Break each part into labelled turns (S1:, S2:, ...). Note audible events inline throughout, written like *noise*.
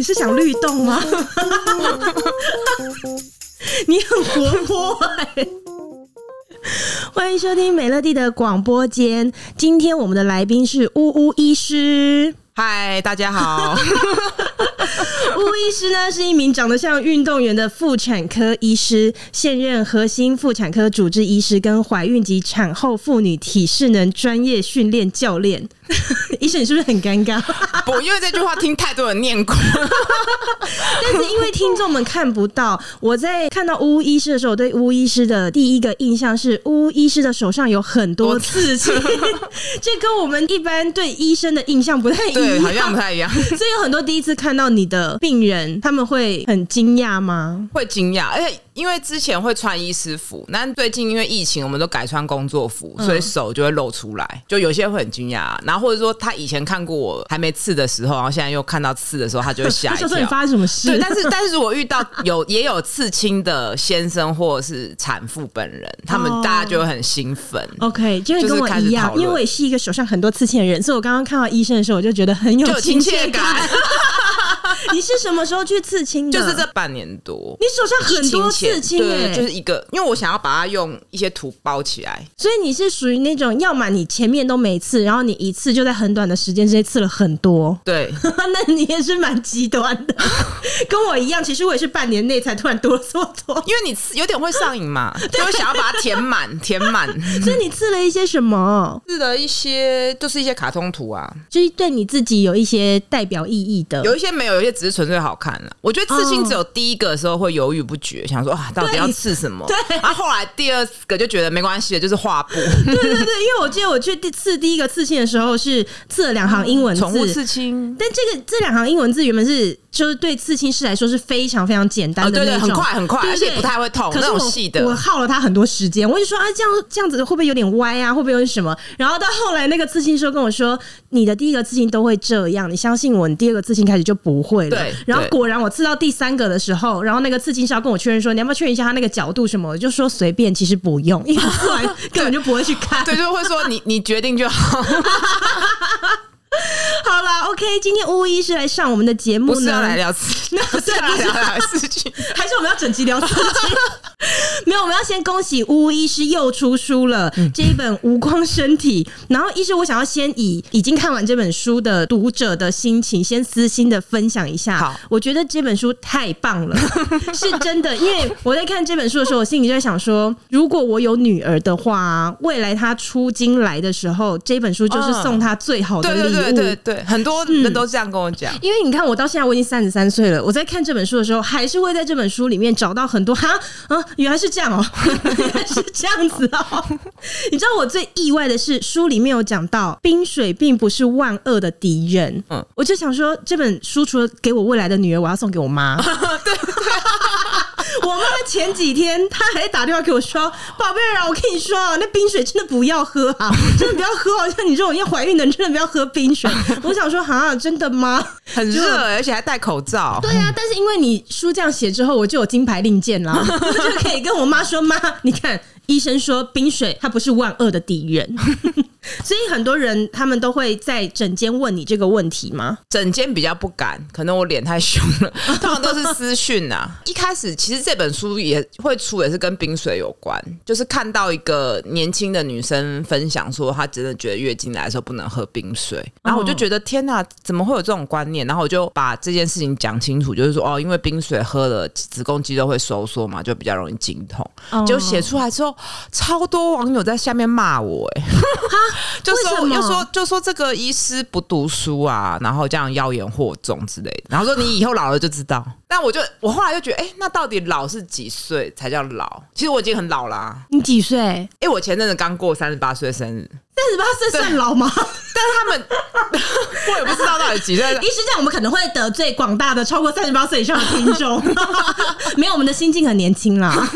S1: 你是想律动吗？*laughs* 你很活泼哎！欢迎收听美乐蒂的广播间。今天我们的来宾是呜呜医师。
S2: 嗨，大家好。*laughs*
S1: 乌医师呢是一名长得像运动员的妇产科医师，现任核心妇产科主治医师，跟怀孕及产后妇女体适能专业训练教练。*laughs* 医生，你是不是很尴尬？
S2: 不，因为这句话听太多人念过。*laughs*
S1: 但是因为听众们看不到，我在看到巫医师的时候，我对巫医师的第一个印象是巫医师的手上有很多刺青，*laughs* 这跟我们一般对医生的印象不太一样，
S2: 对，好像不太一样。
S1: 所以有很多第一次看到你的病人，他们会很惊讶吗？
S2: 会惊讶，而且。因为之前会穿医师服，但最近因为疫情，我们都改穿工作服，所以手就会露出来，就有些会很惊讶。然后或者说他以前看过我还没刺的时候，然后现在又看到刺的时候，他就会吓一跳。*laughs*
S1: 说你发生什么事？
S2: 对，但是但是我遇到有也有刺青的先生或者是产妇本人，他们大家就会很兴奋。
S1: OK，就会跟我一样，因为我也是一个手上很多刺青的人，所以我刚刚看到医生的时候，我就觉得很有亲切感。*laughs* 你是什么时候去刺青的？
S2: 就是这半年多。
S1: 你手上很多刺青，
S2: 对，就是一个，因为我想要把它用一些图包起来。
S1: 所以你是属于那种，要么你前面都没刺，然后你一次就在很短的时间之内刺了很多。
S2: 对，*laughs*
S1: 那你也是蛮极端的，*laughs* 跟我一样。其实我也是半年内才突然多了这么多，
S2: 因为你刺有点会上瘾嘛，就会想要把它填满，填满。
S1: 所以你刺了一些什么？
S2: 刺了一些，就是一些卡通图啊，
S1: 就是对你自己有一些代表意义的。
S2: 有一些没有，有一些。只是纯粹好看了。我觉得刺青只有第一个的时候会犹豫不决，想说啊，到底要刺什么？对。然后后来第二个就觉得没关系的，就是画布。
S1: 对对对，因为我记得我去刺第一个刺青的时候是刺了两行英文字，
S2: 宠物刺青。
S1: 但这个这两行英文字原本是。就是对刺青师来说是非常非常简单的那种，
S2: 哦、对对，很快很快，而且不太会痛。可是我细的，
S1: 我耗了他很多时间。我就说啊，这样这样子会不会有点歪啊？会不会有什么？然后到后来，那个刺青师跟我说，你的第一个刺青都会这样，你相信我，你第二个刺青开始就不会了。对。然后果然，我刺到第三个的时候，然后那个刺青师要跟我确认说，你要不要确认一下他那个角度什么？我就说随便，其实不用，因为后来 *laughs* 根本就不会去看。
S2: 对，就会说你你决定就好。*laughs* *laughs*
S1: 好了，OK，今天乌乌医师来上我们的节目呢，
S2: 不是要来聊 *laughs* 是要来聊刺青，*laughs*
S1: 还是我们要整集聊刺青？没有，我们要先恭喜乌乌医师又出书了，嗯、这一本《无光身体》。然后，医师，我想要先以已经看完这本书的读者的心情，先私心的分享一下。好，我觉得这本书太棒了，是真的。因为我在看这本书的时候，我心里就在想说，如果我有女儿的话，未来她出京来的时候，这本书就是送她最好的礼物。嗯
S2: 对对对，很多人都这样跟我讲。
S1: 因为你看，我到现在我已经三十三岁了，我在看这本书的时候，还是会在这本书里面找到很多哈啊，原来是这样哦，*laughs* 原来是这样子哦。你知道我最意外的是，书里面有讲到冰水并不是万恶的敌人。嗯，我就想说，这本书除了给我未来的女儿，我要送给我妈。对 *laughs* 对。*laughs* 我妈妈前几天她还打电话给我说：“宝贝儿啊，我跟你说啊，那冰水真的不要喝啊，真的不要喝，好像你这种要怀孕的人真的不要喝冰水。*laughs* ”我想说，啊，真的吗？
S2: 很热，而且还戴口罩。
S1: 对啊，但是因为你书这样写之后，我就有金牌令箭啦，*laughs* 我就可以跟我妈说：“妈，你看。”医生说冰水它不是万恶的敌人，*laughs* 所以很多人他们都会在诊间问你这个问题吗？
S2: 整间比较不敢，可能我脸太凶了，*laughs* 通常都是私讯呐。一开始其实这本书也会出，也是跟冰水有关，就是看到一个年轻的女生分享说，她真的觉得月经来的时候不能喝冰水，然后我就觉得天哪，怎么会有这种观念？然后我就把这件事情讲清楚，就是说哦，因为冰水喝了子宫肌肉会收缩嘛，就比较容易经痛，就写出来之后。超多网友在下面骂我，哎，*laughs* 就说又说就说这个医师不读书啊，然后这样妖言惑众之类的，然后说你以后老了就知道。但我就我后来就觉得，哎，那到底老是几岁才叫老？其实我已经很老啦啊。
S1: 你几岁？
S2: 哎，我前阵子刚过三十八岁生日，
S1: 三十八岁算老吗？但
S2: 是他们我也不知道到底几岁。
S1: 医师这样，我们可能会得罪广大的超过三十八岁以上的听众。*laughs* 没有，我们的心境很年轻啦。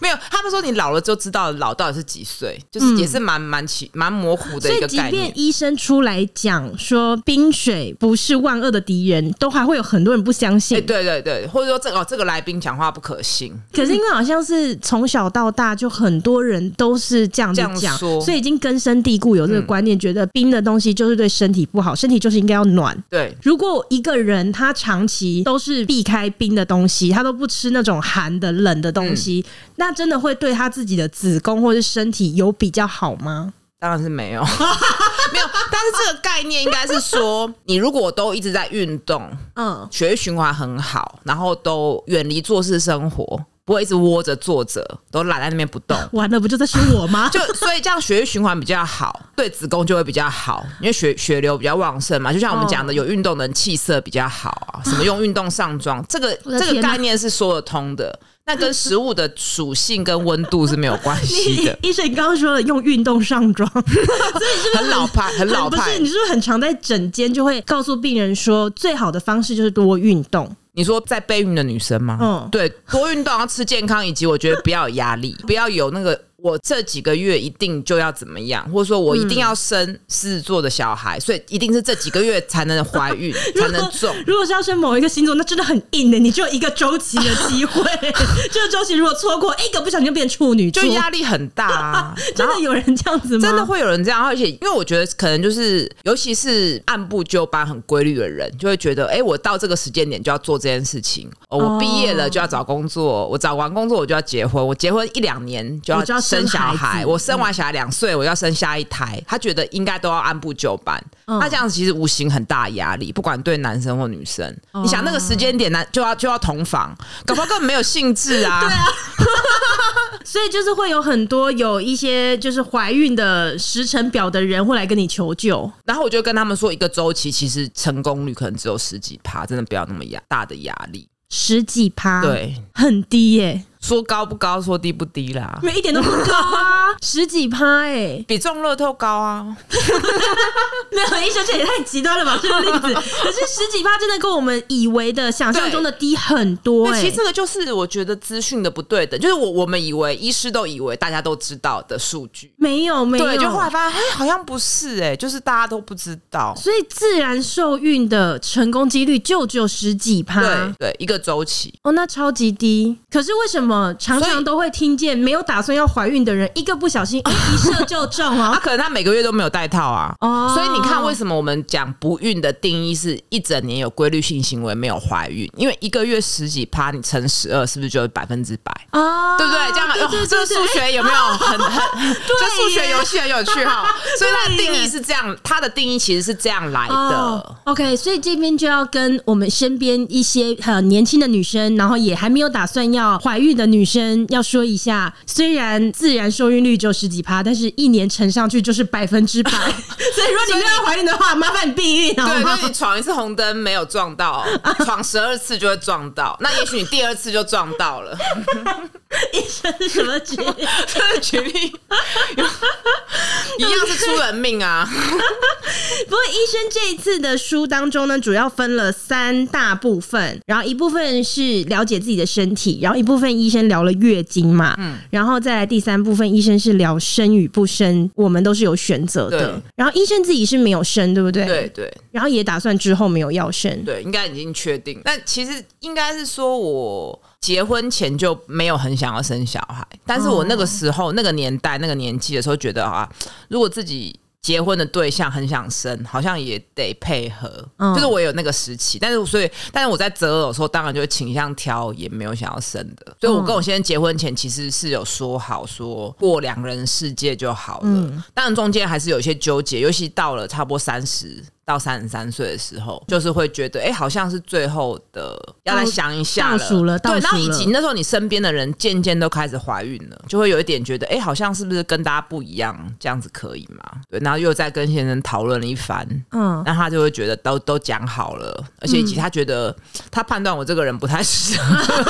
S2: 没有，他们说你老了就知道老到底是几岁，就是也是蛮蛮奇蛮模糊的一个概念。
S1: 所以，即便医生出来讲说冰水不是万恶的敌人，都还会有很多人不相信。
S2: 欸、对对对，或者说这个、哦、这个来宾讲话不可信。
S1: 可是因为好像是从小到大就很多人都是这样子讲，所以已经根深蒂固有这个观念，嗯、觉得冰的东西就是对身体不好，身体就是应该要暖。
S2: 对，
S1: 如果一个人他长期都是避开冰的东西，他都不吃那种寒的冷的东西，嗯、那真的会对他自己的子宫或是身体有比较好吗？
S2: 当然是没有，*laughs* 没有。但是这个概念应该是说，你如果都一直在运动，嗯，血液循环很好，然后都远离坐式生活，不会一直窝着坐着，都懒在那边不动，*laughs*
S1: 完了不就在说我吗？
S2: 就所以这样血液循环比较好，对子宫就会比较好，因为血血流比较旺盛嘛。就像我们讲的，有运动的人气色比较好啊，什么用运动上妆，这个这个概念是说得通的。那跟食物的属性跟温度是没有关系的。*laughs*
S1: 医生，你刚刚说了用运动上妆，所以是不是
S2: 很老派？很老派。
S1: 不是，你是不是很常在诊间就会告诉病人说，最好的方式就是多运动？
S2: 你说在备孕的女生吗？嗯，对，多运动，要吃健康，以及我觉得不要有压力，不要有那个。我这几个月一定就要怎么样，或者说我一定要生狮子座的小孩，嗯、所以一定是这几个月才能怀孕，*laughs* 才能中。
S1: 如果是要生某一个星座，那真的很硬的，你就有一个周期的机会。*laughs* 这个周期如果错过，一个不小心就变处女座，
S2: 就压力很大啊。*laughs*
S1: 真的有人这样子吗？
S2: 真的会有人这样，而且因为我觉得可能就是，尤其是按部就班、很规律的人，就会觉得，哎、欸，我到这个时间点就要做这件事情。哦，我毕业了就要找工作，我找完工作我就要结婚，我结婚一两年就要生小孩，我生完小孩两岁，我要生下一胎。他觉得应该都要按部就班，那这样子其实无形很大压力，不管对男生或女生。你想那个时间点呢，就要就要同房，搞不好根本没有兴致啊。*laughs* 对啊，*laughs*
S1: 所以就是会有很多有一些就是怀孕的时辰表的人会来跟你求救，
S2: 然后我就跟他们说，一个周期其实成功率可能只有十几趴，真的不要那么压大的压力，
S1: 十几趴，
S2: 对，
S1: 很低耶、欸。
S2: 说高不高，说低不低啦，
S1: 没一点都不高啊，*laughs* 十几趴哎、欸，
S2: 比中乐透高啊。*laughs*
S1: 没有医生，这也太极端了吧？这个例子，*laughs* 可是十几趴真的跟我们以为的、想象中的低很多。
S2: 其实这个就是我觉得资讯的不对等，就是我我们以为医师都以为大家都知道的数据，
S1: 没有没有，
S2: 对，就后来发现哎、欸，好像不是哎、欸，就是大家都不知道。
S1: 所以自然受孕的成功几率就只有十几趴，
S2: 对对，一个周期
S1: 哦，那超级低。可是为什么？常常都会听见没有打算要怀孕的人，一个不小心 *laughs* 一射就中啊！
S2: 他可能他每个月都没有戴套啊，哦，所以你看为什么我们讲不孕的定义是一整年有规律性行为没有怀孕？因为一个月十几趴，你乘十二是不是就百分之百啊？对不对？这样这个数学有没有很很？这数学游戏很有趣哈。*laughs* 所以它的定义是这样，它的定义其实是这样来的。
S1: OK，所以这边就要跟我们身边一些很年轻的女生，然后也还没有打算要怀孕的女生。要说一下，虽然自然受孕率只有十几趴，但是一年乘上去就是百分之百。*laughs* 所以如果你没有怀孕的话，麻烦你避孕。对，
S2: 那你闯一次红灯没有撞到，闯十二次就会撞到。那也许你第二次就撞到了。*laughs* *laughs*
S1: 医生是什么举例？
S2: 举例 *laughs* 一样是出人命啊。*laughs*
S1: 不过医生这一次的书当中呢，主要分了三大部分，然后一部分是了解自己的身体，然后一部分医生聊了月经嘛，嗯，然后再来第三部分医生是聊生与不生，我们都是有选择的。然后医生自己是没有生，对不对？
S2: 对对。
S1: 然后也打算之后没有要生，
S2: 对，应该已经确定。但其实应该是说我。结婚前就没有很想要生小孩，但是我那个时候、那个年代、那个年纪的时候，觉得啊，如果自己。结婚的对象很想生，好像也得配合，嗯、就是我有那个时期，但是所以，但是我在择偶的时候，当然就会倾向挑也没有想要生的。所以我跟我先生结婚前其实是有说好说过两人世界就好了，嗯、当然中间还是有一些纠结，尤其到了差不多三十到三十三岁的时候，就是会觉得，哎、欸，好像是最后的，要来想一下了，
S1: 倒数了，倒了，
S2: 对，然后以及那时候你身边的人渐渐都开始怀孕了，就会有一点觉得，哎、欸，好像是不是跟大家不一样，这样子可以吗？对，然后又再跟先生讨论了一番，嗯，那他就会觉得都都讲好了，而且以及他觉得他判断我这个人不太适合，*laughs*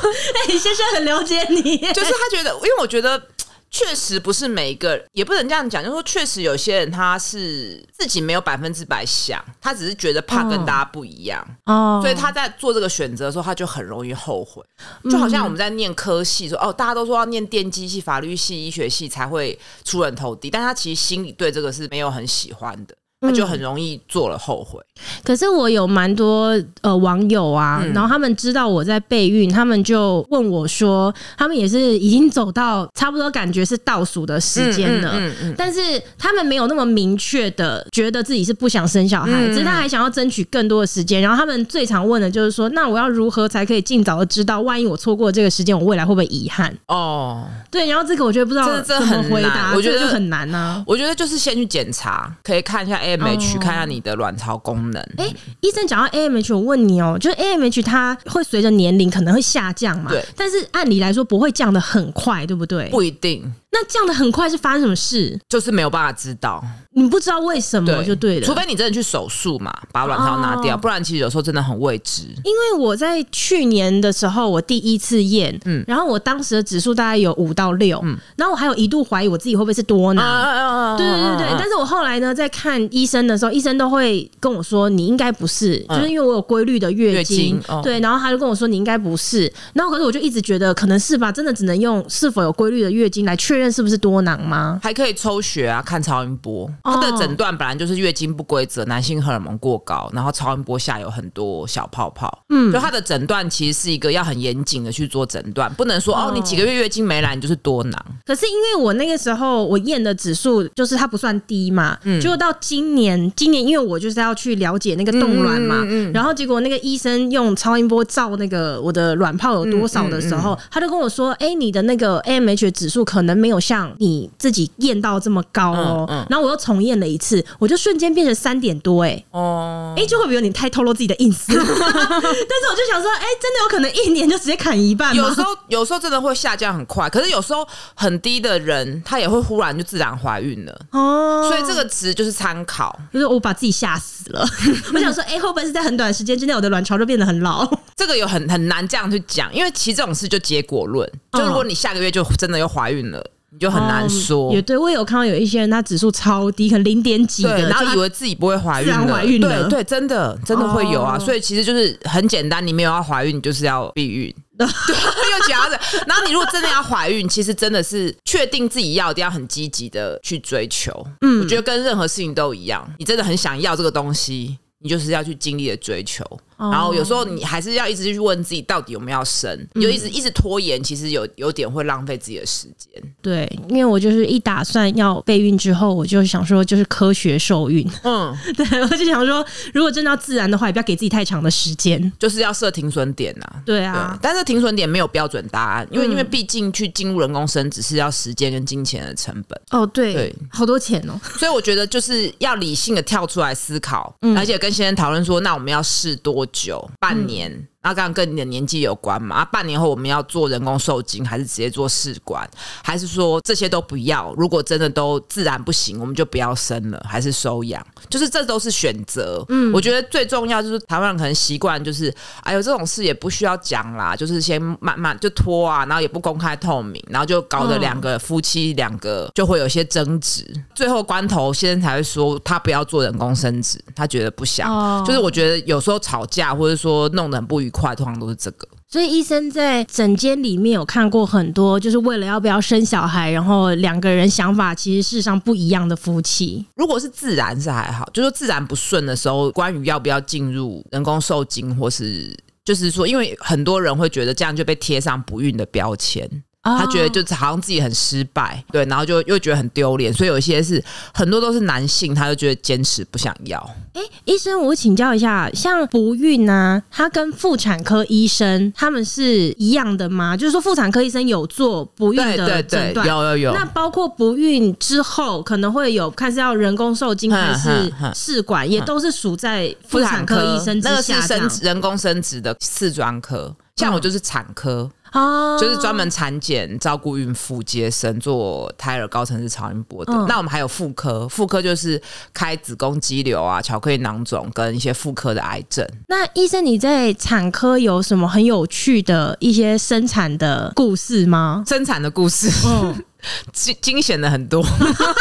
S2: 哎、
S1: 欸，先生很了解你，*laughs*
S2: 就是他觉得，因为我觉得。确实不是每一个，也不能这样讲，就是说确实有些人他是自己没有百分之百想，他只是觉得怕跟大家不一样哦，所以他在做这个选择的时候，他就很容易后悔。就好像我们在念科系说，说哦，大家都说要念电机系、法律系、医学系才会出人头地，但他其实心里对这个是没有很喜欢的。那就很容易做了后悔。
S1: 嗯、可是我有蛮多呃网友啊，嗯、然后他们知道我在备孕，他们就问我说，他们也是已经走到差不多感觉是倒数的时间了，但是他们没有那么明确的觉得自己是不想生小孩，嗯、只是他还想要争取更多的时间。然后他们最常问的就是说，那我要如何才可以尽早的知道，万一我错过这个时间，我未来会不会遗憾？哦，对，然后这个我觉得不知道怎么回答，我觉得就很难啊。
S2: 我觉得就是先去检查，可以看一下。AMH 看一下你的卵巢功能。
S1: 哎、欸，医生讲到 AMH，我问你哦、喔，就是 AMH 它会随着年龄可能会下降嘛？
S2: 对。
S1: 但是按理来说不会降得很快，对不对？
S2: 不一定。
S1: 那降得很快是发生什么事？
S2: 就是没有办法知道，
S1: 你不知道为什么就对了。
S2: 除非你真的去手术嘛，把卵巢拿掉，哦、不然其实有时候真的很未知。
S1: 因为我在去年的时候，我第一次验，嗯，然后我当时的指数大概有五到六，嗯，然后我还有一度怀疑我自己会不会是多囊，啊、对对对对。但是我后来呢，在看医生的时候，医生都会跟我说你应该不是，就是因为我有规律的月经，月经哦、对，然后他就跟我说你应该不是，然后可是我就一直觉得可能是吧，真的只能用是否有规律的月经来确认是不是多囊。吗？
S2: 还可以抽血啊，看超音波。他的诊断本来就是月经不规则，男性荷尔蒙过高，然后超音波下有很多小泡泡。嗯，就他的诊断其实是一个要很严谨的去做诊断，不能说哦，你几个月月经没来，你就是多囊。
S1: 可是因为我那个时候我验的指数就是它不算低嘛，嗯，结果到今年，今年因为我就是要去了解那个冻卵嘛，嗯，然后结果那个医生用超音波照那个我的卵泡有多少的时候，他就跟我说，哎，你的那个 AMH 指数可能没有像你。自己验到这么高哦，嗯嗯、然后我又重验了一次，我就瞬间变成三点多哎、欸，哦，哎、欸，就会不会有点太透露自己的隐私？*laughs* 但是我就想说，哎、欸，真的有可能一年就直接砍一半？
S2: 有时候，有时候真的会下降很快，可是有时候很低的人，他也会忽然就自然怀孕了哦。所以这个值就是参考，
S1: 就是我把自己吓死了。*laughs* 我想说，哎、欸，会不会是在很短时间之内，我的卵巢就变得很老？
S2: 这个有很很难这样去讲，因为其实这种事就结果论，就如果你下个月就真的又怀孕了。你就很难说，
S1: 也对，我有看到有一些人，他指数超低，可能零点几的，
S2: 然后以为自己不会怀孕了，怀孕了，对对，真的真的会有啊，所以其实就是很简单，你没有要怀孕，你就是要避孕，*laughs* 对，又其他的。然后你如果真的要怀孕，其实真的是确定自己要，一定要很积极的去追求。嗯，我觉得跟任何事情都一样，你真的很想要这个东西，你就是要去尽力的追求。然后有时候你还是要一直去问自己到底有没有要生，你就一直一直拖延，其实有有点会浪费自己的时间。
S1: 对，因为我就是一打算要备孕之后，我就想说就是科学受孕。嗯，*laughs* 对，我就想说，如果真的要自然的话，也不要给自己太长的时间，
S2: 就是要设停损点呐。
S1: 对啊，
S2: 但是停损点没有标准答案，因为因为毕竟去进入人工生只是要时间跟金钱的成本。
S1: 哦，对，对，好多钱哦。
S2: 所以我觉得就是要理性的跳出来思考，而且跟先生讨论说，那我们要试多久？半年。那刚刚跟你的年纪有关嘛？啊，半年后我们要做人工受精，还是直接做试管？还是说这些都不要？如果真的都自然不行，我们就不要生了，还是收养？就是这都是选择。嗯，我觉得最重要就是台湾人可能习惯就是，哎呦这种事也不需要讲啦，就是先慢慢就拖啊，然后也不公开透明，然后就搞得两个夫妻两个就会有些争执，最后关头先生才会说他不要做人工生殖，他觉得不想。哦，就是我觉得有时候吵架或者说弄得很不愉快。快通常都是这个，
S1: 所以医生在诊间里面有看过很多，就是为了要不要生小孩，然后两个人想法其实事实上不一样的夫妻。
S2: 如果是自然是还好，就是自然不顺的时候，关于要不要进入人工受精，或是就是说，因为很多人会觉得这样就被贴上不孕的标签。他觉得就好像自己很失败，对，然后就又觉得很丢脸，所以有一些是很多都是男性，他就觉得坚持不想要。
S1: 哎、欸，医生，我请教一下，像不孕啊，他跟妇产科医生他们是一样的吗？就是说妇产科医生有做不孕的诊断，
S2: 有有有。
S1: 那包括不孕之后可能会有看是要人工受精还是试管，也都是属在妇产科医生之下。那个是
S2: 生人工生殖的次专科，像我就是产科。哦，就是专门产检、照顾孕妇、接生、做胎儿高层次超音波的。嗯、那我们还有妇科，妇科就是开子宫肌瘤啊、巧克力囊肿跟一些妇科的癌症。
S1: 那医生，你在产科有什么很有趣的一些生产的故事吗？
S2: 生产的故事，嗯，*laughs* 惊惊险的很多，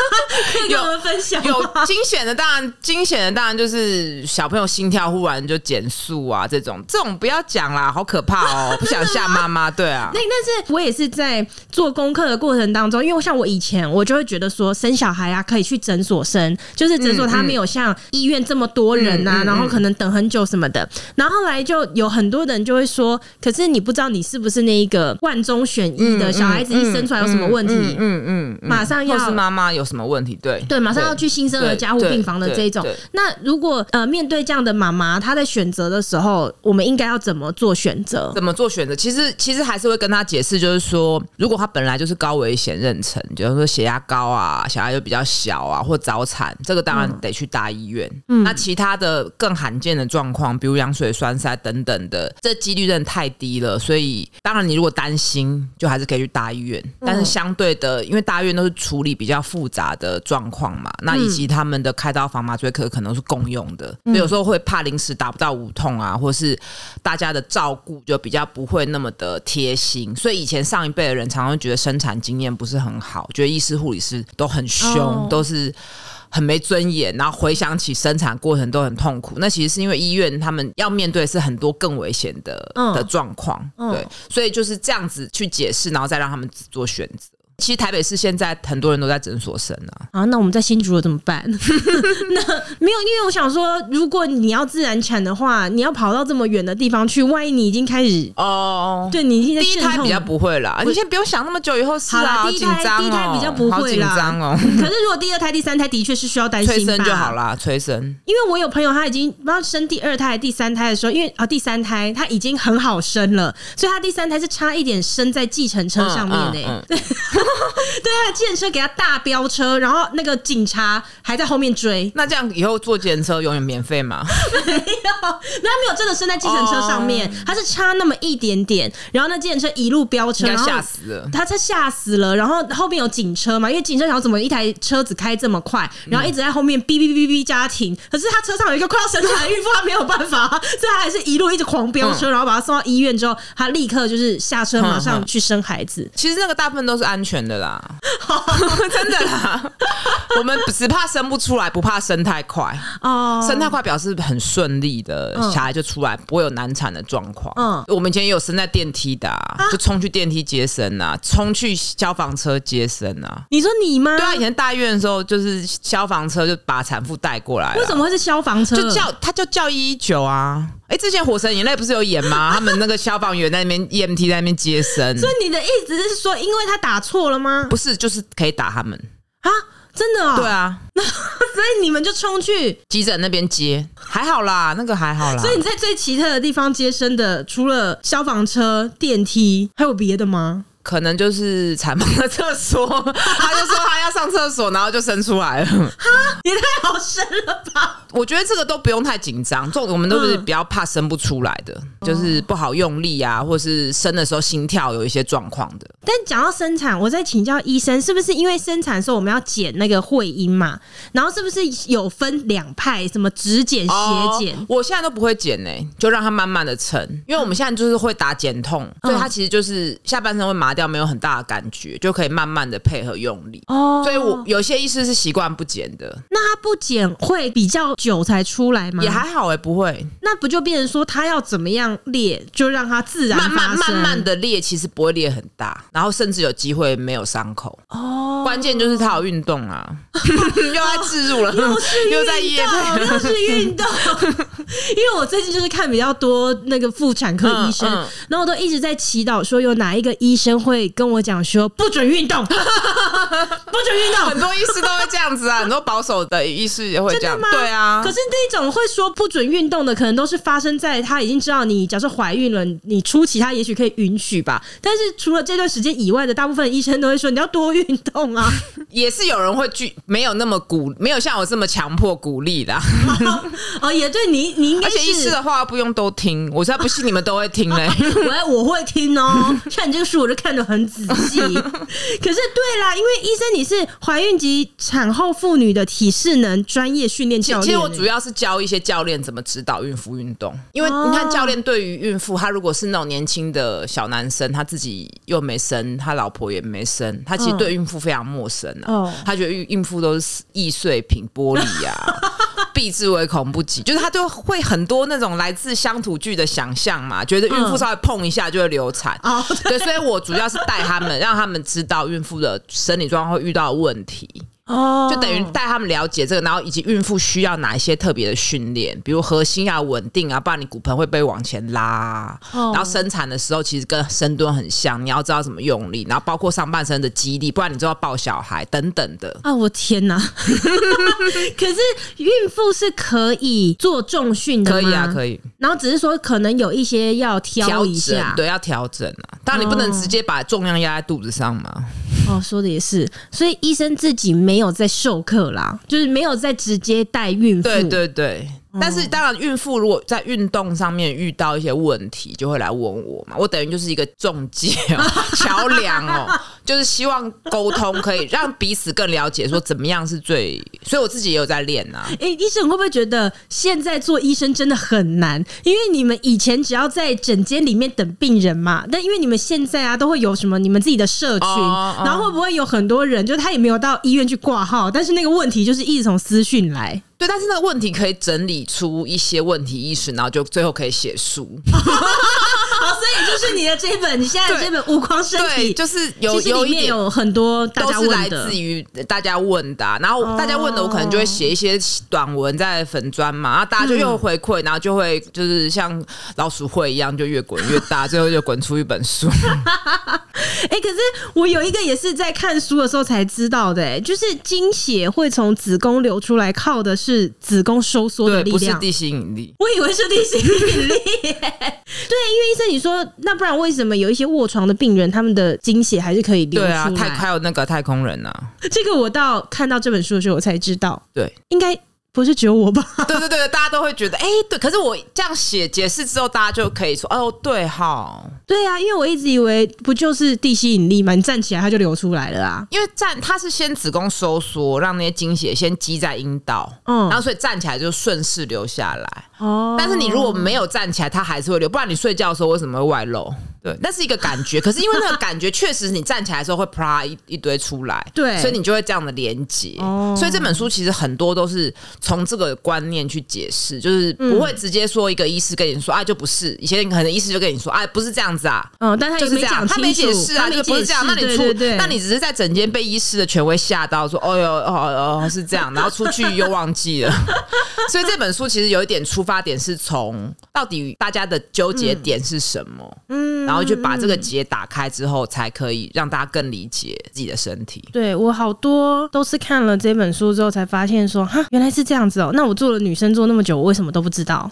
S2: *laughs*
S1: 有人分享
S2: 有惊险的，当然惊险的当然就是小朋友心跳忽然就减速啊，这种这种不要讲啦，好可怕哦，*laughs* 不想吓妈妈。对啊，
S1: 那但是我也是在做功课的过程当中，因为像我以前我就会觉得说生小孩啊可以去诊所生，就是诊所他没有像医院这么多人呐、啊，然后可能等很久什么的。然后后来就有很多人就会说，可是你不知道你是不是那一个万中选一的小孩子，一生出来有什么问题？嗯嗯，嗯，马上要
S2: 是妈妈有什么问题？对
S1: 对，马上要去新生儿加护病房的这一种。那如果呃面对这样的妈妈，她在选择的时候，我们应该要怎么做选择？
S2: 怎么做选择？其实其实还是会跟她解释，就是说，如果她本来就是高危险妊娠，比如说血压高啊，小孩又比较小啊，或早产，这个当然得去大医院。嗯，那其他的更罕见的状况，比如羊水栓塞等等的，这几率真的太低了。所以当然你如果担心，就还是可以去大医院。但是相对的，因为大医院都是处理比较复杂的状况嘛，那以及他们的开刀房麻醉科可能是共用的，所以有时候会怕临时达不到无痛啊，或是大家的照顾就比较不会那么的贴心。所以以前上一辈的人常常觉得生产经验不是很好，觉得医师护理师都很凶，都是。很没尊严，然后回想起生产过程都很痛苦。那其实是因为医院他们要面对是很多更危险的、嗯、的状况，对，所以就是这样子去解释，然后再让他们做选择。其实台北市现在很多人都在诊所生啊，
S1: 啊，那我们在新竹了怎么办？*laughs* 那没有，因为我想说，如果你要自然产的话，你要跑到这么远的地方去，万一你已经开始哦，对你现在
S2: 第一胎比较不会啦，你先不用想那么久，以后是啊，
S1: 第一胎第一胎比较不会啦，
S2: 紧张哦。*laughs*
S1: 可是如果第二胎、第三胎的确是需要担心，
S2: 催生就好啦，催生。
S1: 因为我有朋友他已经不知道生第二胎、第三胎的时候，因为啊第三胎他已经很好生了，所以他第三胎是差一点生在计程车上面呢、欸。嗯嗯嗯、*laughs* 对啊。计程车给他大飙车，然后那个警察还在后面追。
S2: 那这样以后坐计程车永远免费吗？
S1: 没有，那他没有真的生在计程车上面，他是差那么一点点。然后那计程车一路飙车，然后吓死了，他才吓死了。然后后面有警车嘛？因为警车想怎么一台车子开这么快，然后一直在后面哔哔哔哔加停。可是他车上有一个快要生产的孕妇，他没有办法，所以他还是一路一直狂飙车，然后把他送到医院之后，他立刻就是下车，马上去生孩子。
S2: 其实那个大部分都是安全的啦。*laughs* 真的啦，我们只怕生不出来，不怕生太快。哦，生太快表示很顺利的小孩就出来，不会有难产的状况。嗯，我们以前也有生在电梯的，就冲去电梯接生啊，冲去消防车接生啊。
S1: 你说你吗？
S2: 对啊，以前大医院的时候，就是消防车就把产妇带过来。
S1: 为什么会是消防车？
S2: 就叫他就叫一一九啊。哎，之前《火神眼泪》不是有演吗？他们那个消防员在那边 EMT 在那边接生。
S1: 所以你的意思是说，因为他打错了吗？
S2: 不是，就是可以打他们
S1: 啊？真的啊、哦？
S2: 对啊。*laughs* 那
S1: 所以你们就冲去
S2: 急诊那边接，还好啦，那个还好啦。
S1: 所以你在最奇特的地方接生的，除了消防车、电梯，还有别的吗？
S2: 可能就是产房的厕所，*laughs* 他就说他要上厕所，然后就生出来了。哈，
S1: 也太好生了吧！
S2: 我觉得这个都不用太紧张，这种我们都是比较怕生不出来的，嗯、就是不好用力啊，或是生的时候心跳有一些状况的。
S1: 但讲到生产，我在请教医生，是不是因为生产的时候我们要剪那个会阴嘛？然后是不是有分两派，什么直剪、斜剪？哦，
S2: 我现在都不会剪呢、欸，就让它慢慢的撑，因为我们现在就是会打减痛，所以它其实就是下半身会麻。掉没有很大的感觉，就可以慢慢的配合用力哦。所以我有些医师是习惯不剪的。
S1: 那他不剪会比较久才出来吗？
S2: 也还好哎、欸，不会。
S1: 那不就变成说他要怎么样裂，就让他自然
S2: 慢慢慢慢的裂，其实不会裂很大，然后甚至有机会没有伤口哦。关键就是他有运动啊，*laughs* 又在自入了，
S1: 又是又在业配，又是运动。*laughs* 因为我最近就是看比较多那个妇产科医生，嗯嗯、然后我都一直在祈祷说有哪一个医生。会跟我讲说不准运动，*laughs* 不准运动。
S2: 很多医师都会这样子啊，很多保守的医师也会这样。对啊，
S1: 可是那种会说不准运动的，可能都是发生在他已经知道你假设怀孕了，你初期他也许可以允许吧。但是除了这段时间以外的，大部分医生都会说你要多运动啊。
S2: 也是有人会拒，没有那么鼓，没有像我这么强迫鼓励的。*laughs*
S1: 哦，也对你，你应该是。
S2: 而且医师的话不用都听，我才不信你们都会听嘞。*laughs*
S1: 我我会听哦，像你这个书我就看得很仔细。*laughs* 可是对啦，因为医生你是怀孕及产后妇女的体适能专业训练教练。
S2: 其实我主要是教一些教练怎么指导孕妇运动，因为你看教练对于孕妇，他如果是那种年轻的小男生，他自己又没生，他老婆也没生，他其实对孕妇非常陌生啊。哦，他觉得孕孕妇都是易碎品、玻璃呀、啊，避之唯恐不及，就是他就会很多那种来自乡土剧的想象嘛，觉得孕妇稍微碰一下就会流产。哦，对，所以我主要是带他们，让他们知道孕妇的生理状况会遇到问题。哦，就等于带他们了解这个，然后以及孕妇需要哪一些特别的训练，比如核心要稳定啊，不然你骨盆会被往前拉。然后生产的时候其实跟深蹲很像，你要知道怎么用力，然后包括上半身的肌力，不然你就要抱小孩等等的。
S1: 啊，我天哪！*laughs* 可是孕妇是可以做重训的吗？
S2: 可以啊，可以。
S1: 然后只是说可能有一些要调一下，
S2: 对，要调整啊。当然你不能直接把重量压在肚子上嘛。
S1: 哦，说的也是。所以医生自己没。没有在授课啦，就是没有在直接带孕妇。
S2: 对对对。但是当然，孕妇如果在运动上面遇到一些问题，就会来问我嘛。我等于就是一个中介、*laughs* 桥梁哦，就是希望沟通可以让彼此更了解，说怎么样是最。所以我自己也有在练啊。
S1: 哎、欸，医生会不会觉得现在做医生真的很难？因为你们以前只要在诊间里面等病人嘛，但因为你们现在啊都会有什么你们自己的社群，哦哦、然后会不会有很多人，就他也没有到医院去挂号，但是那个问题就是一直从私讯来。
S2: 对，但是那个问题可以整理出一些问题意识，然后就最后可以写书。*laughs*
S1: 好，所以就是你的这一本，你现在的这本《无框身体》，
S2: 对，就是有有一点
S1: 有很多都是来
S2: 自于大家问的、啊，然后大家问的，我可能就会写一些短文在粉砖嘛，然后大家就又回馈，然后就会就是像老鼠会一样，就越滚越大，*laughs* 最后就滚出一本书。*laughs*
S1: 哎、欸，可是我有一个也是在看书的时候才知道的、欸，就是经血会从子宫流出来，靠的是子宫收缩的力量，
S2: 不是地心引力。
S1: 我以为是地心引力、欸，*laughs* 对，因为医生你说，那不然为什么有一些卧床的病人，他们的经血还是可以流出来？
S2: 对啊，太还有那个太空人啊，
S1: 这个我到看到这本书的时候，我才知道，
S2: 对，
S1: 应该。不是只有我吧？
S2: 对 *laughs* 对对，大家都会觉得，哎、欸，对。可是我这样写解释之后，大家就可以说，哦，对哈，
S1: 对呀、啊，因为我一直以为不就是地吸引力嘛，你站起来它就流出来了啊。
S2: 因为站它是先子宫收缩，让那些经血先积在阴道，嗯，然后所以站起来就顺势流下来。哦，但是你如果没有站起来，它还是会流，不然你睡觉的时候为什么会外露？对，那是一个感觉。可是因为那个感觉确实，你站起来的时候会啪一一堆出来，对，所以你就会这样的连接。哦，所以这本书其实很多都是从这个观念去解释，就是不会直接说一个医师跟你说啊，就不是。以前可能医师就跟你说啊，不是这样子啊。嗯，但他就是这样，他没解释啊，你不是这样。那你出，那你只是在整间被医师的权威吓到，说哦哟哦哦是这样，然后出去又忘记了。*laughs* 所以这本书其实有一点出发点是从到底大家的纠结点是什么？嗯，然后就把这个结打开之后，才可以让大家更理解自己的身体。
S1: 对，我好多都是看了这本书之后才发现说，哈，原来是这样子哦。那我做了女生做那么久，我为什么都不知道？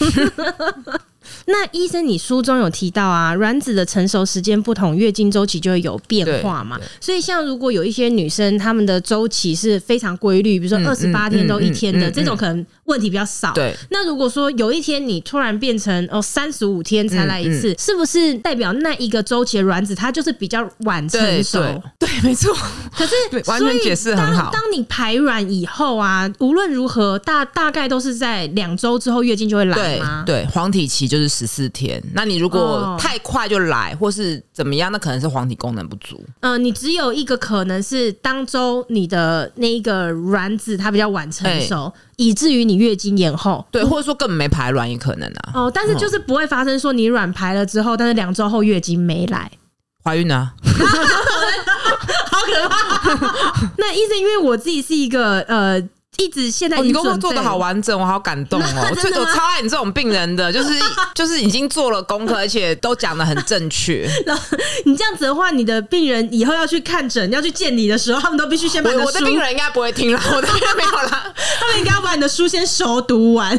S1: *laughs* 那医生，你书中有提到啊，卵子的成熟时间不同，月经周期就会有变化嘛。所以，像如果有一些女生，她们的周期是非常规律，比如说二十八天都一天的，嗯嗯嗯嗯、这种可能问题比较少。对。那如果说有一天你突然变成哦三十五天才来一次，是不是代表那一个周期的卵子它就是比较晚成熟？
S2: 对，没错。
S1: 可是，
S2: 完全解释很好。
S1: 当你排卵以后啊，无论如何，大大概都是在两周之后月经就会来吗？
S2: 对，对，黄体期就是十四天。那你如果太快就来，或是怎么样，那可能是黄体功能不足。
S1: 嗯、呃，你只有一个可能是当周你的那一个卵子它比较晚成熟，欸、以至于你月经延后。
S2: 对，或者说根本没排卵也可能啊。
S1: 哦，但是就是不会发生说你卵排了之后，但是两周后月经没来，
S2: 怀孕啊？*laughs* *laughs* *laughs*
S1: 好可怕！那医生，因为我自己是一个呃。一直现在、哦、你工作做的好完整，我好感动哦！*laughs* 我我超爱你这种病人的，就是 *laughs* 就是已经做了功课，而且都讲的很正确。*laughs* 你这样子的话，你的病人以后要去看诊，要去见你的时候，他们都必须先把你的书。我的病人应该不会听了，我的病人没有了，他们应该要把你的书先熟读完。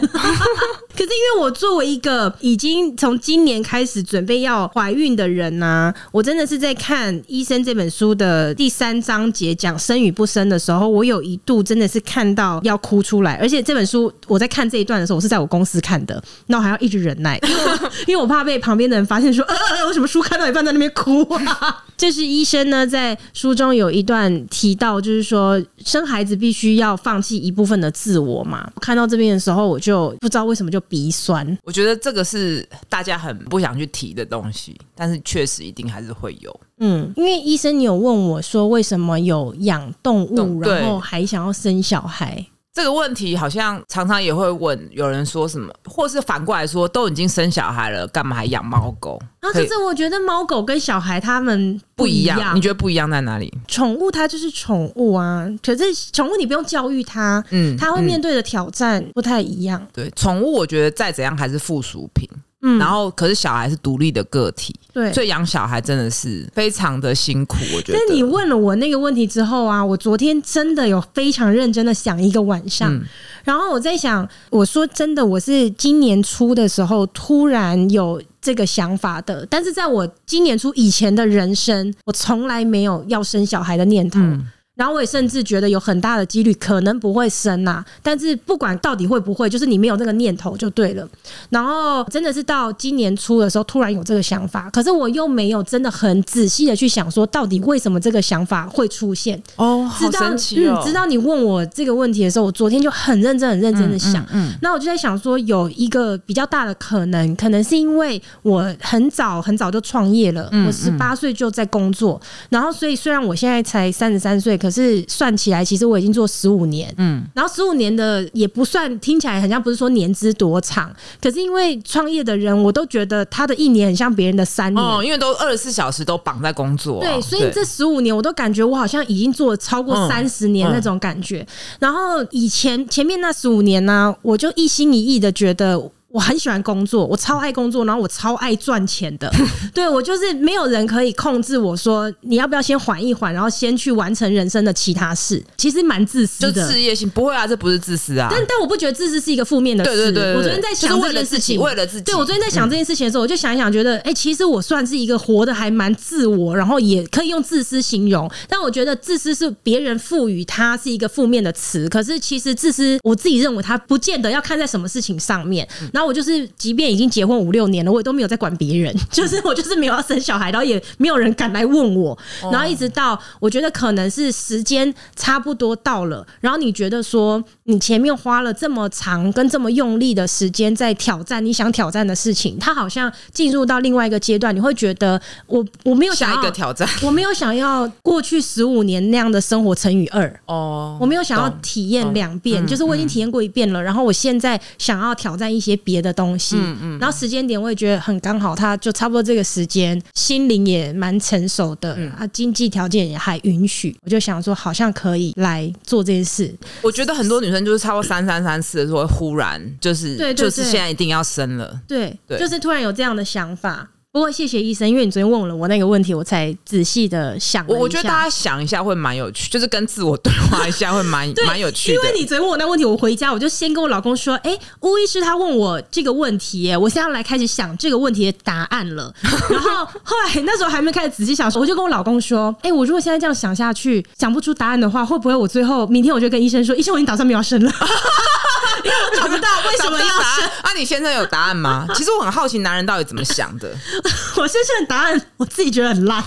S1: 可可是因为我作为一个已经从今年开始准备要怀孕的人呢、啊，我真的是在看《医生》这本书的第三章节讲生与不生的时候，我有一度真的是看到要哭出来。而且这本书我在看这一段的时候，我是在我公司看的，那我还要一直忍耐，因为我因为我怕被旁边的人发现说，呃，为什么书看到一半在那边哭啊？*laughs* 这是医生呢，在书中有一段提到，就是说生孩子必须要放弃一部分的自我嘛。看到这边的时候，我就不知道为什么就鼻酸。
S2: 我觉得这个是大家很不想去提的东西，但是确实一定还是会有。
S1: 嗯，因为医生，你有问我说，为什么有养动物，然后还想要生小孩？
S2: 这个问题好像常常也会问，有人说什么，或是反过来说，都已经生小孩了，干嘛还养猫狗？
S1: 啊，可是我觉得猫狗跟小孩他们不一样，
S2: 不一样，你觉得不一样在哪里？
S1: 宠物它就是宠物啊，可是宠物你不用教育它，嗯，它会面对的挑战不太一样。
S2: 对，宠物我觉得再怎样还是附属品。嗯，然后可是小孩是独立的个体，对，所以养小孩真的是非常的辛苦，我觉得。
S1: 但你问了我那个问题之后啊，我昨天真的有非常认真的想一个晚上，嗯、然后我在想，我说真的，我是今年初的时候突然有这个想法的，但是在我今年初以前的人生，我从来没有要生小孩的念头。嗯然后我也甚至觉得有很大的几率可能不会生呐、啊，但是不管到底会不会，就是你没有那个念头就对了。然后真的是到今年初的时候，突然有这个想法，可是我又没有真的很仔细的去想说，到底为什么这个想法会出现？哦，好神奇哦！嗯，知道你问我这个问题的时候，我昨天就很认真、很认真的想。嗯，嗯，那我就在想说，有一个比较大的可能，可能是因为我很早很早就创业了，我十八岁就在工作，然后所以虽然我现在才三十三岁，可是算起来，其实我已经做十五年，嗯，然后十五年的也不算，听起来很像不是说年资多长，可是因为创业的人，我都觉得他的一年很像别人的三年，
S2: 哦，因为都二十四小时都绑在工作，
S1: 对，所以这十五年我都感觉我好像已经做了超过三十年那种感觉。然后以前前面那十五年呢，我就一心一意的觉得。我很喜欢工作，我超爱工作，然后我超爱赚钱的。*laughs* 对，我就是没有人可以控制我说，你要不要先缓一缓，然后先去完成人生的其他事。其实蛮自私的，
S2: 就事业性不会啊，这不是自私啊。
S1: 但但我不觉得自私是一个负面的词。对对对，对，我昨天在想这件事情，
S2: 为了自己。
S1: 对，我昨天在想这件事情的时候，我就想一想，觉得哎、欸，其实我算是一个活得还蛮自我，然后也可以用自私形容。但我觉得自私是别人赋予它是一个负面的词，可是其实自私，我自己认为它不见得要看在什么事情上面。然后我就是，即便已经结婚五六年了，我也都没有在管别人，就是我就是没有要生小孩，然后也没有人敢来问我，然后一直到我觉得可能是时间差不多到了，然后你觉得说你前面花了这么长跟这么用力的时间在挑战你想挑战的事情，他好像进入到另外一个阶段，你会觉得我我没有想要
S2: 下一个挑战，*laughs*
S1: 我没有想要过去十五年那样的生活乘以二哦，我没有想要体验两遍，就是我已经体验过一遍了，然后我现在想要挑战一些别的东西。嗯嗯，然后时间点我也觉得很刚好，他就差不多这个时间，心灵也蛮成熟的，啊，经济条件也还允许，我就想说好像可以来做这件事。
S2: 我觉得很多女生就是差不多三三三四的时候，忽然就是对，就是现在一定要生了，
S1: 对对，就是突然有这样的想法。不过谢谢医生，因为你昨天问了我那个问题，我才仔细的想。
S2: 我我觉得大家想一下会蛮有趣，就是跟自我对话一下会蛮 *laughs* 蛮有趣的。
S1: 因为你昨天问我那个问题，我回家我就先跟我老公说：“哎、欸，巫医师他问我这个问题，我现在要来开始想这个问题的答案了。*laughs* ”然后后来那时候还没开始仔细想说，我就跟我老公说：“哎、欸，我如果现在这样想下去，想不出答案的话，会不会我最后明天我就跟医生说，医生我已经打算没有生了？”因为我找不到为什么要生
S2: 啊？你现在有答案吗？其实我很好奇，男人到底怎么想的？*laughs*
S1: 我先生的答案，我自己觉得很烂，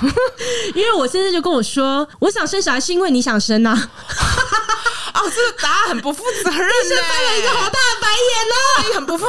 S1: 因为我先生就跟我说，我想生小孩是因为你想生啊。
S2: 哦，这个答案很不负责任，
S1: 是翻了一个好大的白眼呢，
S2: 很不负。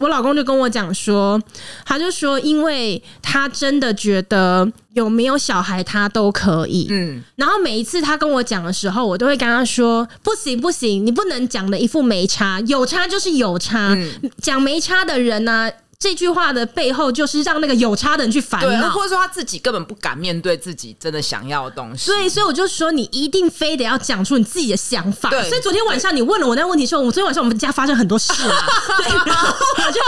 S1: 我老公就跟我讲说，他就说，因为他真的觉得有没有小孩他都可以，嗯，然后每一次他跟我讲的时候，我都会跟他说，不行不行，你不能讲的一副没差，有差就是有差，讲没差的人呢、啊。这句话的背后就是让那个有差的人去烦恼，
S2: 或者说他自己根本不敢面对自己真的想要的东西。
S1: 所以，所以我就说，你一定非得要讲出你自己的想法。对，所以昨天晚上你问了我那个问题之后，我昨天晚上我们家发生很多事啊。*laughs* 对，然后我就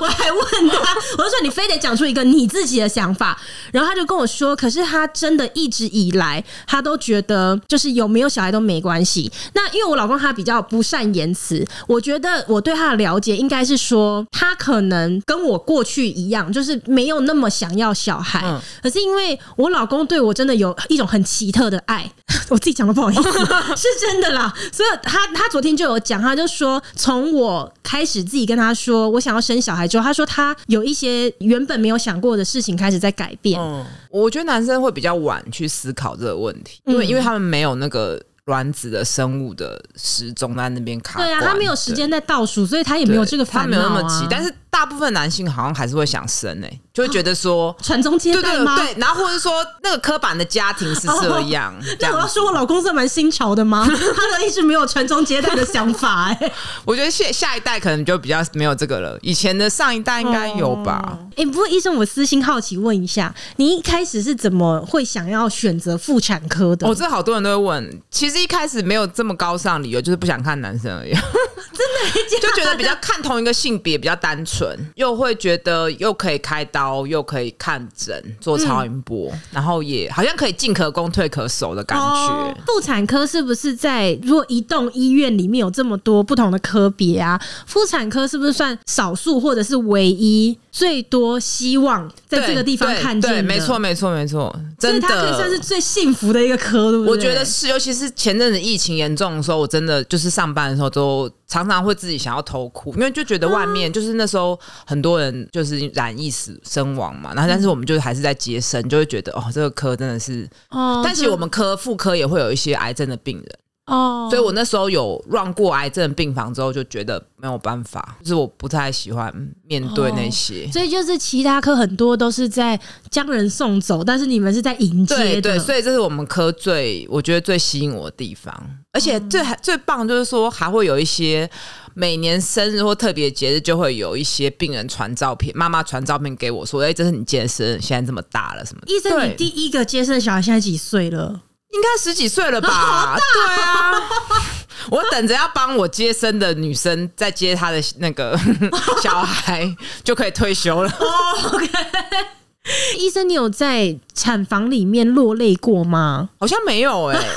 S1: 我还问他，我就说你非得讲出一个你自己的想法。然后他就跟我说，可是他真的一直以来他都觉得就是有没有小孩都没关系。那因为我老公他比较不善言辞，我觉得我对他的了解应该是说他可能跟我过去一样，就是没有那么想要小孩。嗯、可是因为我老公对我真的有一种很奇特的爱，*laughs* 我自己讲的不好意思，*laughs* 是真的啦。所以他他昨天就有讲，他就说从我开始自己跟他说我想要生小孩之后，他说他有一些原本没有想过的事情开始在改变。嗯，
S2: 我觉得男生会比较晚去思考这个问题，因为因为他们没有那个。卵子的生物的时钟在那边卡，
S1: 对啊，他没有时间在倒数，所以他也没有这个烦恼、啊，他没有那么急。
S2: 但是大部分男性好像还是会想生诶、欸，就会觉得说
S1: 传宗接代吗？
S2: 对，然后或者说那个刻板的家庭是这样。*laughs*
S1: 那我要说我老公是蛮新潮的吗？*laughs* 他的一直没有传宗接代的想法诶、欸。
S2: 我觉得下下一代可能就比较没有这个了，以前的上一代应该有吧。
S1: 哎、欸，不过医生，我私心好奇问一下，你一开始是怎么会想要选择妇产科的？
S2: 哦，这好多人都会问，其实。一开始没有这么高尚理由，就是不想看男生而已。*laughs*
S1: 真的，
S2: 就觉得比较看同一个性别比较单纯，又会觉得又可以开刀，又可以看诊做超音波，嗯、然后也好像可以进可攻退可守的感觉。
S1: 妇、哦、产科是不是在如果一栋医院里面有这么多不同的科别啊？妇产科是不是算少数或者是唯一最多希望在这个地方看见的？
S2: 对，没错，没错，没错，真的，
S1: 所以它可以算是最幸福的一个科，对不对？
S2: 我觉得是，尤其是前阵子疫情严重的时候，我真的就是上班的时候都。常常会自己想要偷哭，因为就觉得外面就是那时候很多人就是染疫死身亡嘛，然后但是我们就还是在接生，就会觉得哦，这个科真的是哦，但其实我们科妇科也会有一些癌症的病人。哦，所以我那时候有 run 过癌症病房之后，就觉得没有办法，就是我不太喜欢面对那些。
S1: 所以就是其他科很多都是在将人送走，但是你们是在迎接。
S2: 对对，所以这是我们科最我觉得最吸引我的地方，而且最最棒就是说还会有一些每年生日或特别节日，就会有一些病人传照片，妈妈传照片给我说：“哎，这是你接生，现在这么大了什么？”
S1: 医生，你第一个接生的小孩现在几岁了？
S2: 应该十几岁了吧？*laughs* 哦、对啊，我等着要帮我接生的女生再接她的那个 *laughs* 小孩，就可以退休了。哦、OK，
S1: 医生，你有在产房里面落泪过吗？
S2: 好像没有哎、欸。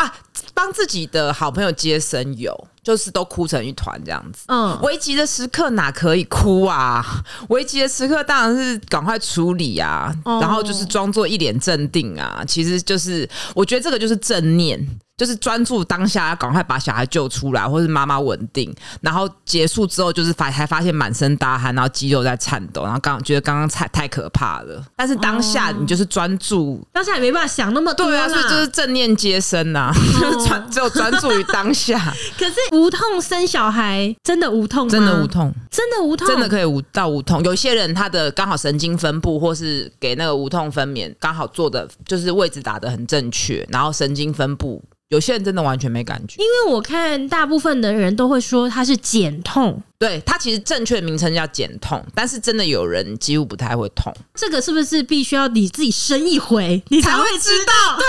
S2: 啊，帮自己的好朋友接生有。就是都哭成一团这样子，嗯，危急的时刻哪可以哭啊？危急的时刻当然是赶快处理啊，然后就是装作一脸镇定啊，其实就是我觉得这个就是正念。就是专注当下，要赶快把小孩救出来，或是妈妈稳定，然后结束之后，就是发才发现满身大汗，然后肌肉在颤抖，然后刚觉得刚刚太太可怕了。但是当下你就是专注，
S1: 哦，当下也没办法想那么多。
S2: 对啊，所以就是正念接生呐，啊，就 *laughs* 是专只有专注于当下。
S1: 可是无痛生小孩真的无痛吗？
S2: 真的无痛，
S1: 真的无痛，
S2: 真的可以无到无痛。有些人他的刚好神经分布，或是给那个无痛分娩刚好做的就是位置打的很正确，然后神经分布。有些人真的完全没感觉，
S1: 因为我看大部分的人都会说它是减痛，
S2: 对，它其实正确的名称叫减痛，但是真的有人几乎不太会痛。
S1: 这个是不是必须要你自己生一回，你才会知道？对。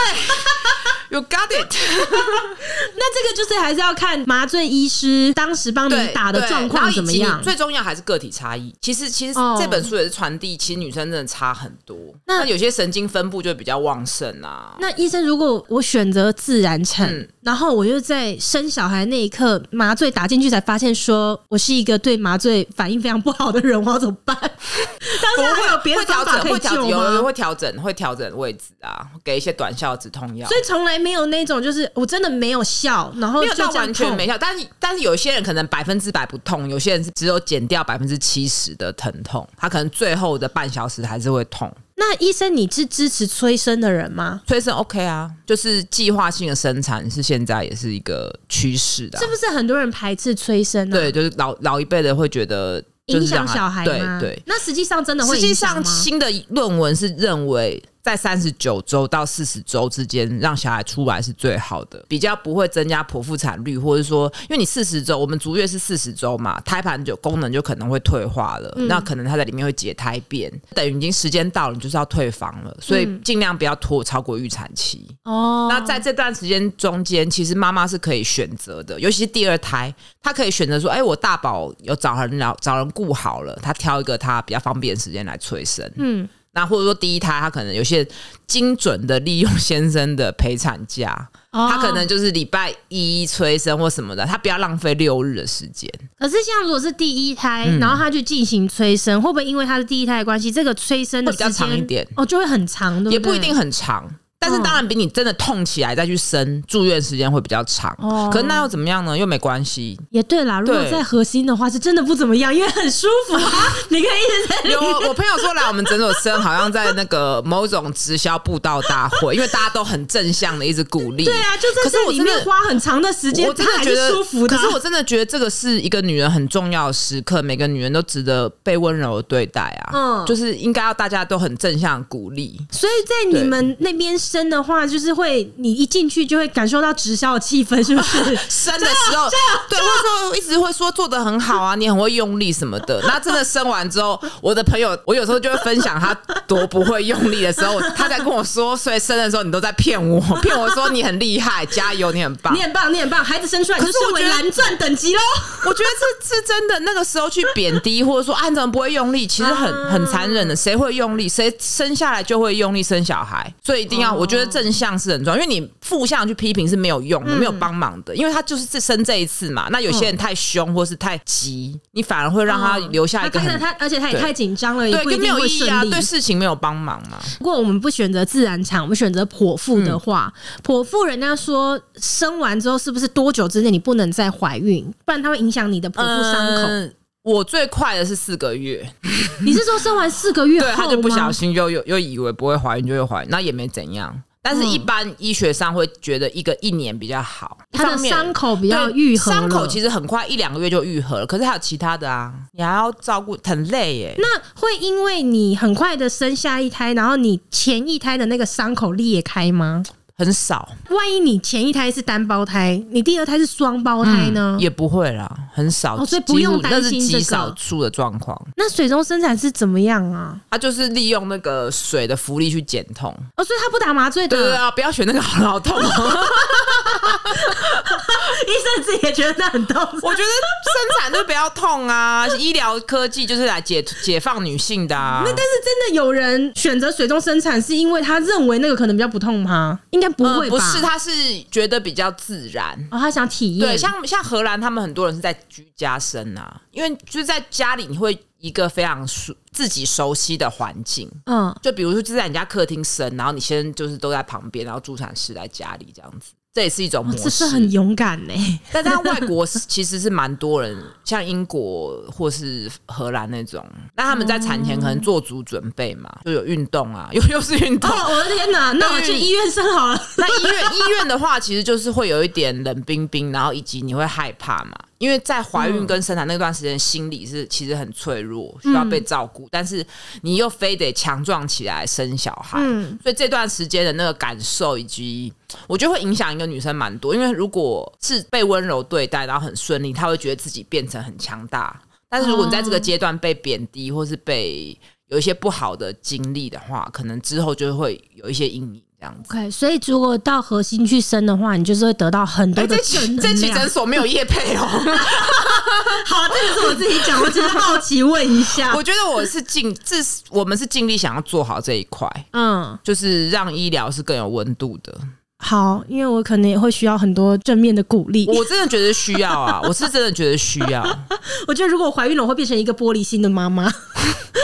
S2: You got it。*laughs*
S1: 那这个就是还是要看麻醉医师当时帮你打的状况怎么样。
S2: 最重要还是个体差异。其实，其实这本书也是传递，其实女生真的差很多。那有些神经分布就比较旺盛啊。
S1: 那医生，如果我选择自然产，嗯、然后我就在生小孩那一刻麻醉打进去，才发现说我是一个对麻醉反应非常不好的人，我要怎么办？*laughs* 当然会有别的方法可以救吗？
S2: 有人会调整，会调整位置啊，给一些短效止痛药。
S1: 所以从来。没有那种，就是我真的没有笑，然后就
S2: 没有到完全没笑，但是但是有些人可能百分之百不痛，有些人是只有减掉百分之七十的疼痛，他可能最后的半小时还是会痛。
S1: 那医生，你是支持催生的人吗？
S2: 催生 OK 啊，就是计划性的生产是现在也是一个趋势的啊，
S1: 是不是很多人排斥催生啊？
S2: 对，就是老老一辈的会觉得。
S1: 影响小孩吗？
S2: 对对，
S1: 那实际上真的会。
S2: 实际上，新的论文是认为在三十九周到四十周之间让小孩出来是最好的，比较不会增加剖腹产率，或者说，因为你四十周，我们足月是四十周嘛，胎盘就功能就可能会退化了，嗯、那可能它在里面会结胎变，等于已经时间到了，你就是要退房了，所以尽量不要拖超过预产期。哦、嗯，那在这段时间中间，其实妈妈是可以选择的，尤其是第二胎，她可以选择说，哎，我大宝有找人了，找人顾好了，她挑一个她比较方便的时间来催生。嗯。那或者说第一胎，他可能有些精准的利用先生的陪产假，哦、他可能就是礼拜一催生或什么的，他不要浪费六日的时间。
S1: 可是像如果是第一胎，嗯、然后他去进行催生，会不会因为他是第一胎的关系，这个催生的时间
S2: 比较长一点？
S1: 哦，就会很长，对不对？
S2: 也不一定很长。但是当然比你真的痛起来再去生住院时间会比较长，哦，可是那又怎么样呢？又没关系。
S1: 也对啦，如果在核心的话，是真的不怎么样，因为很舒服啊。*laughs* 你可以一直在。
S2: 有我朋友说来我们诊所生，好像在那个某种直销布道大会，*laughs* 因为大家都很正向的一直鼓励。
S1: 对啊，就在这里面花很长的时间，
S2: 我真的觉得
S1: 舒服的。
S2: 可是我真的觉得这个是一个女人很重要的时刻，每个女人都值得被温柔的对待啊。嗯，就是应该要大家都很正向鼓励。
S1: 所以在你们那边生的话，就是。会，你一进去就会感受到直销的气氛，是不是？*laughs*
S2: 生的时候，*laughs* 对，或者说一直会说做的很好啊，你很会用力什么的。*laughs* 那真的生完之后，我的朋友，我有时候就会分享他多不会用力的时候，他在跟我说，所以生的时候你都在骗我，骗我说你很厉害，加油，你很棒，
S1: 你很棒，你很棒。孩子生出来，可是我蓝钻等级喽。
S2: 我觉得这是真的。那个时候去贬低或者说啊，你怎么不会用力，其实很很残忍的。谁会用力，谁生下来就会用力生小孩，所以一定要，我觉得正向。是很重要，因为你负向去批评是没有用的，嗯、没有帮忙的，因为他就是这生这一次嘛。那有些人太凶或是太急，你反而会让他留下一个很、
S1: 嗯、他，他，而且他也太紧张了，
S2: 对，
S1: 也不一定
S2: 没有意义啊，对事情没有帮忙嘛。
S1: 如果我们不选择自然产，我们选择剖腹的话，剖腹、嗯、人家说生完之后是不是多久之内你不能再怀孕，不然它会影响你的剖腹伤口。嗯
S2: 我最快的是四个月，*laughs*
S1: 你是说生完四个月后，
S2: 对，他就不小心又又又以为不会怀孕就会怀孕，那也没怎样。但是，一般医学上会觉得一个一年比较好，
S1: 他的伤口比较愈合，
S2: 伤口其实很快一两个月就愈合了。可是还有其他的啊，你还要照顾，很累耶。
S1: 那会因为你很快的生下一胎，然后你前一胎的那个伤口裂开吗？
S2: 很少，
S1: 万一你前一胎是单胞胎，你第二胎是双胞胎呢？
S2: 嗯、也不会啦，很少，
S1: 哦、所以不用担心这个。
S2: 极少数的状况。
S1: 那水中生产是怎么样啊？
S2: 他就是利用那个水的浮力去减痛。
S1: 哦，所以他不打麻醉的。
S2: 对啊，不要选那个好，好痛。*laughs*
S1: 医生自己也觉得那很痛。
S2: 我觉得生产就不要痛啊，医疗科技就是来解解放女性的啊。
S1: 那但是真的有人选择水中生产，是因为他认为那个可能比较不痛吗？应该不会吧？
S2: 不是，他是觉得比较自然。
S1: 哦，他想体验。
S2: 对，像像荷兰，他们很多人是在居家生啊，因为就是在家里，你会一个非常熟自己熟悉的环境。嗯，就比如说就在你家客厅生，然后你先就是都在旁边，然后助产士在家里这样子。这也是一种模式，这
S1: 是很勇敢呢。*laughs*
S2: 但在外国其实是蛮多人，像英国或是荷兰那种，那他们在产前可能做足准备嘛，就有运动啊，*laughs* 又又是运动。
S1: 哦，我的天哪！那我去医院生好了。
S2: 那医院医院的话，其实就是会有一点冷冰冰，然后以及你会害怕嘛。因为在怀孕跟生产那段时间，心理是其实很脆弱，需要被照顾，嗯、但是你又非得强壮起来生小孩，嗯、所以这段时间的那个感受，以及我觉得会影响一个女生蛮多。因为如果是被温柔对待，然后很顺利，她会觉得自己变成很强大；但是如果你在这个阶段被贬低，或是被有一些不好的经历的话，可能之后就会有一些阴影。
S1: OK，所以如果到核心去生的话，你就是会得到很多的正能量。
S2: 这期诊所没有业配哦。*laughs*
S1: 好，这个是我自己讲，我只是好奇问一下。*laughs*
S2: 我觉得我是尽，这是我们是尽力想要做好这一块，嗯，就是让医疗是更有温度的。
S1: 好，因为我可能也会需要很多正面的鼓励。
S2: 我真的觉得需要啊，*laughs* 我是真的觉得需要。
S1: 我觉得如果我怀孕了，我会变成一个玻璃心的妈妈。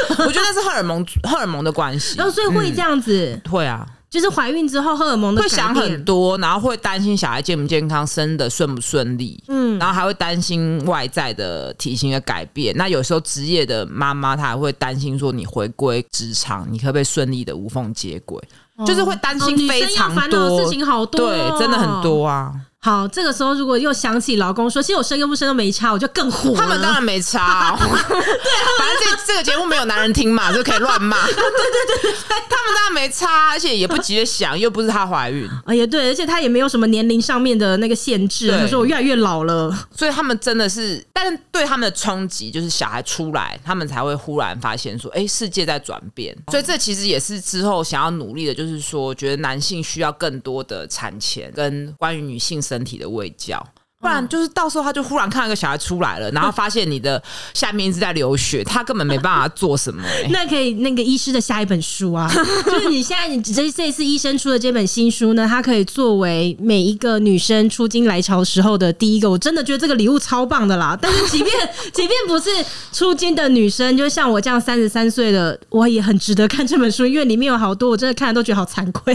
S2: 我觉得那是荷尔蒙荷尔蒙的关系，
S1: 然后所以会这样子，
S2: 嗯、会啊。
S1: 就是怀孕之后荷尔蒙的
S2: 会想很多，然后会担心小孩健不健康，生的顺不顺利，嗯，然后还会担心外在的体型的改变。那有时候职业的妈妈她还会担心说，你回归职场，你可不可以顺利的无缝接轨？哦、就是会担心非常多、哦、事情好多、哦，对，真的很多啊。
S1: 好，这个时候如果又想起老公说，其实我生跟不生都没差，我就更火。
S2: 他们当然没差、哦，*laughs* 对，反正这这个节目没有男人听嘛，就可以乱骂。*laughs* 对对对对，他们当然没差，而且也不急着想，又不是她怀孕。
S1: 哎呀，对，而且她也没有什么年龄上面的那个限制，他说我越来越老了，
S2: 所以他们真的是，但是对他们的冲击就是小孩出来，他们才会忽然发现说，哎，世界在转变。所以这其实也是之后想要努力的，就是说，觉得男性需要更多的产前跟关于女性身体的味觉。不然就是到时候他就忽然看到一个小孩出来了，然后发现你的下面一直在流血，他根本没办法做什么、欸。
S1: 那可以那个医师的下一本书啊，*laughs* 就是你现在你这这次医生出的这本新书呢，它可以作为每一个女生出经来潮时候的第一个。我真的觉得这个礼物超棒的啦！但是即便 *laughs* 即便不是出经的女生，就像我这样三十三岁的，我也很值得看这本书，因为里面有好多我真的看了都觉得好惭愧。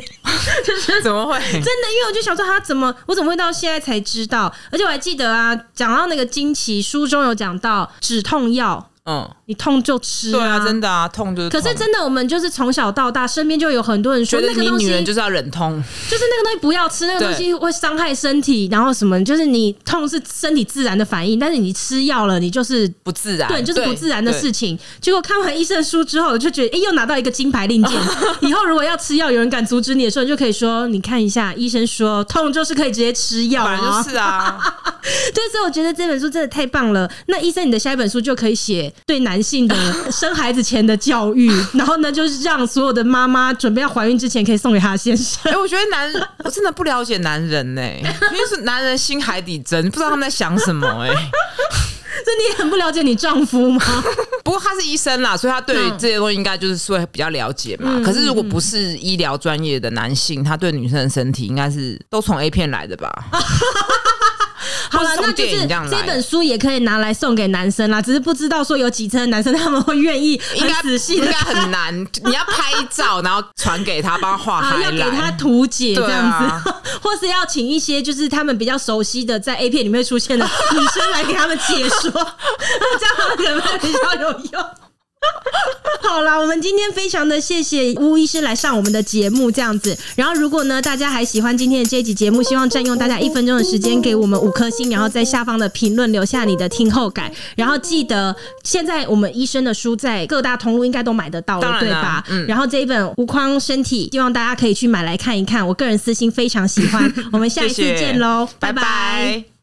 S1: 就 *laughs* 是
S2: 怎么会？
S1: 真的，因为我就想说他怎么，我怎么会到现在才知道？而且我还记得啊，讲到那个经期，书中有讲到止痛药。嗯，你痛就吃啊，
S2: 对啊，真的啊，痛就是痛。
S1: 可是真的，我们就是从小到大，身边就有很多人说，那个东西，
S2: 女人就是要忍痛，
S1: 就是那个东西不要吃，那个东西会伤害身体，然后什么，就是你痛是身体自然的反应，但是你吃药了，你就是
S2: 不自然，
S1: 对，就是不自然的事情。结果看完医生书之后，我就觉得，哎，又拿到一个金牌令箭。*laughs* 以后如果要吃药，有人敢阻止你的时候，你就可以说，你看一下，医生说痛就是可以直接吃药
S2: 啊，就是啊。
S1: 对，所以我觉得这本书真的太棒了。那医生，你的下一本书就可以写对男性的。生孩子前的教育，然后呢，就是让所有的妈妈准备要怀孕之前，可以送给她先生。*laughs*
S2: 哎、欸，我觉得男人，我真的不了解男人呢、欸，因为是男人心海底针，不知道他们在想什么哎、欸。
S1: 这你也很不了解你丈夫吗？
S2: 不过他是医生啦，所以他对这些东西应该就是会比较了解嘛。嗯、可是如果不是医疗专业的男性，他对女生的身体应该是都从 A 片来的吧？*laughs*
S1: 好了，那就是这本书也可以拿来送给男生啦。只是不知道说有几成男生他们会愿意，应该仔细，应该
S2: 很难。*laughs* 你要拍照，然后传给他，帮他画海，
S1: 要给他图解这样子，啊、或是要请一些就是他们比较熟悉的在 A 片里面出现的女生来给他们解说，*laughs* 这样可能会比较有用。*laughs* 好啦，我们今天非常的谢谢巫医师来上我们的节目，这样子。然后，如果呢大家还喜欢今天的这一集节目，希望占用大家一分钟的时间，给我们五颗星，然后在下方的评论留下你的听后感。然后记得，现在我们医生的书在各大通路应该都买得到了，对吧？嗯。然后这一本《无框身体》，希望大家可以去买来看一看。我个人私心非常喜欢。我们下一次见喽，拜拜。